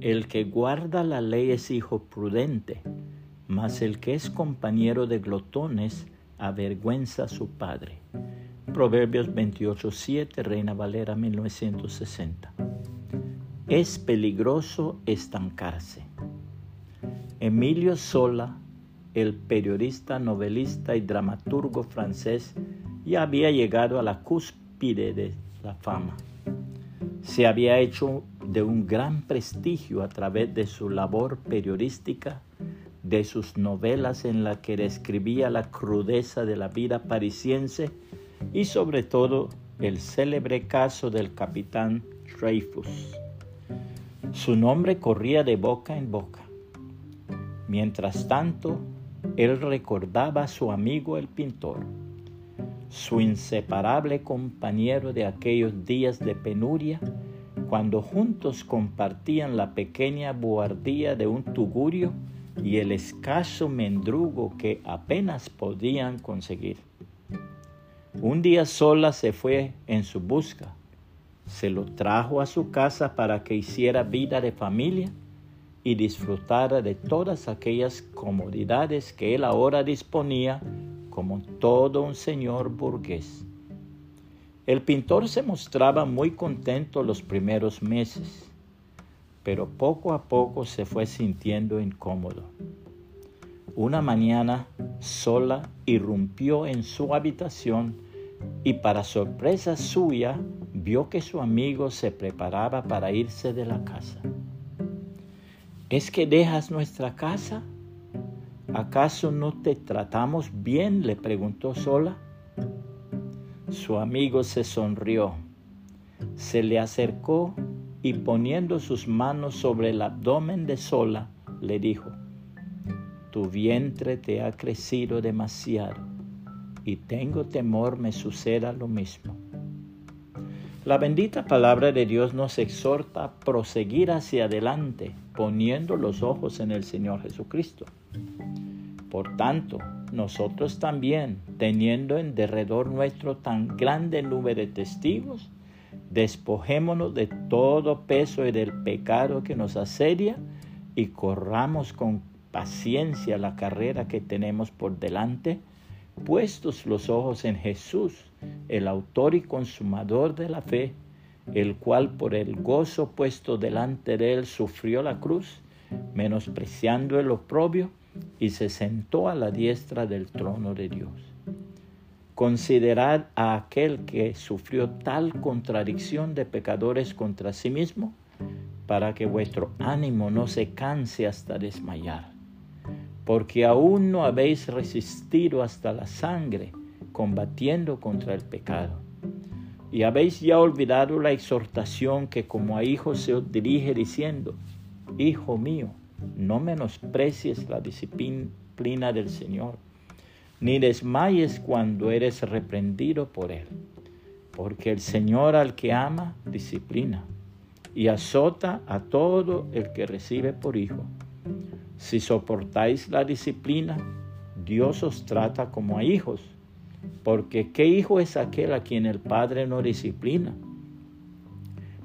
El que guarda la ley es hijo prudente, mas el que es compañero de glotones avergüenza a su padre. Proverbios 28.7, Reina Valera 1960. Es peligroso estancarse. Emilio Sola, el periodista, novelista y dramaturgo francés, ya había llegado a la cúspide de la fama. Se había hecho de un gran prestigio a través de su labor periodística, de sus novelas en las que describía la crudeza de la vida parisiense y sobre todo el célebre caso del capitán Dreyfus. Su nombre corría de boca en boca. Mientras tanto, él recordaba a su amigo el pintor, su inseparable compañero de aquellos días de penuria, cuando juntos compartían la pequeña buhardía de un tugurio y el escaso mendrugo que apenas podían conseguir. Un día sola se fue en su busca, se lo trajo a su casa para que hiciera vida de familia y disfrutara de todas aquellas comodidades que él ahora disponía como todo un señor burgués. El pintor se mostraba muy contento los primeros meses, pero poco a poco se fue sintiendo incómodo. Una mañana sola irrumpió en su habitación y para sorpresa suya vio que su amigo se preparaba para irse de la casa. ¿Es que dejas nuestra casa? ¿Acaso no te tratamos bien? le preguntó sola. Su amigo se sonrió, se le acercó y poniendo sus manos sobre el abdomen de sola, le dijo, tu vientre te ha crecido demasiado y tengo temor me suceda lo mismo. La bendita palabra de Dios nos exhorta a proseguir hacia adelante, poniendo los ojos en el Señor Jesucristo. Por tanto, nosotros también, teniendo en derredor nuestro tan grande nube de testigos, despojémonos de todo peso y del pecado que nos asedia y corramos con paciencia la carrera que tenemos por delante, puestos los ojos en Jesús, el autor y consumador de la fe, el cual por el gozo puesto delante de él sufrió la cruz, menospreciando el oprobio, y se sentó a la diestra del trono de Dios. Considerad a aquel que sufrió tal contradicción de pecadores contra sí mismo, para que vuestro ánimo no se canse hasta desmayar porque aún no habéis resistido hasta la sangre combatiendo contra el pecado. Y habéis ya olvidado la exhortación que como a hijos se os dirige diciendo, Hijo mío, no menosprecies la disciplina del Señor, ni desmayes cuando eres reprendido por Él, porque el Señor al que ama disciplina y azota a todo el que recibe por hijo. Si soportáis la disciplina, Dios os trata como a hijos, porque ¿qué hijo es aquel a quien el Padre no disciplina?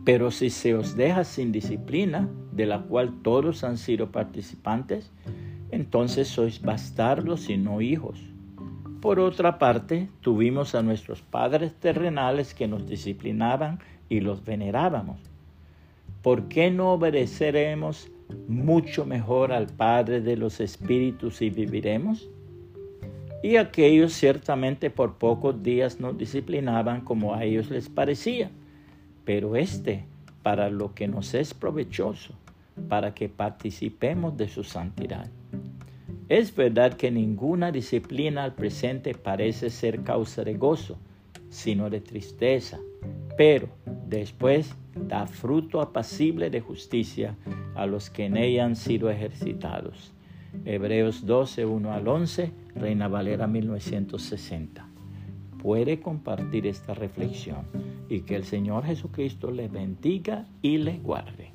Pero si se os deja sin disciplina, de la cual todos han sido participantes, entonces sois bastardos y no hijos. Por otra parte, tuvimos a nuestros padres terrenales que nos disciplinaban y los venerábamos. ¿Por qué no obedeceremos mucho mejor al Padre de los Espíritus y viviremos? Y aquellos ciertamente por pocos días nos disciplinaban como a ellos les parecía, pero este para lo que nos es provechoso, para que participemos de su santidad. Es verdad que ninguna disciplina al presente parece ser causa de gozo, sino de tristeza, pero después da fruto apacible de justicia a los que en ella han sido ejercitados. Hebreos 12, 1 al 11, Reina Valera 1960. Puede compartir esta reflexión y que el Señor Jesucristo le bendiga y le guarde.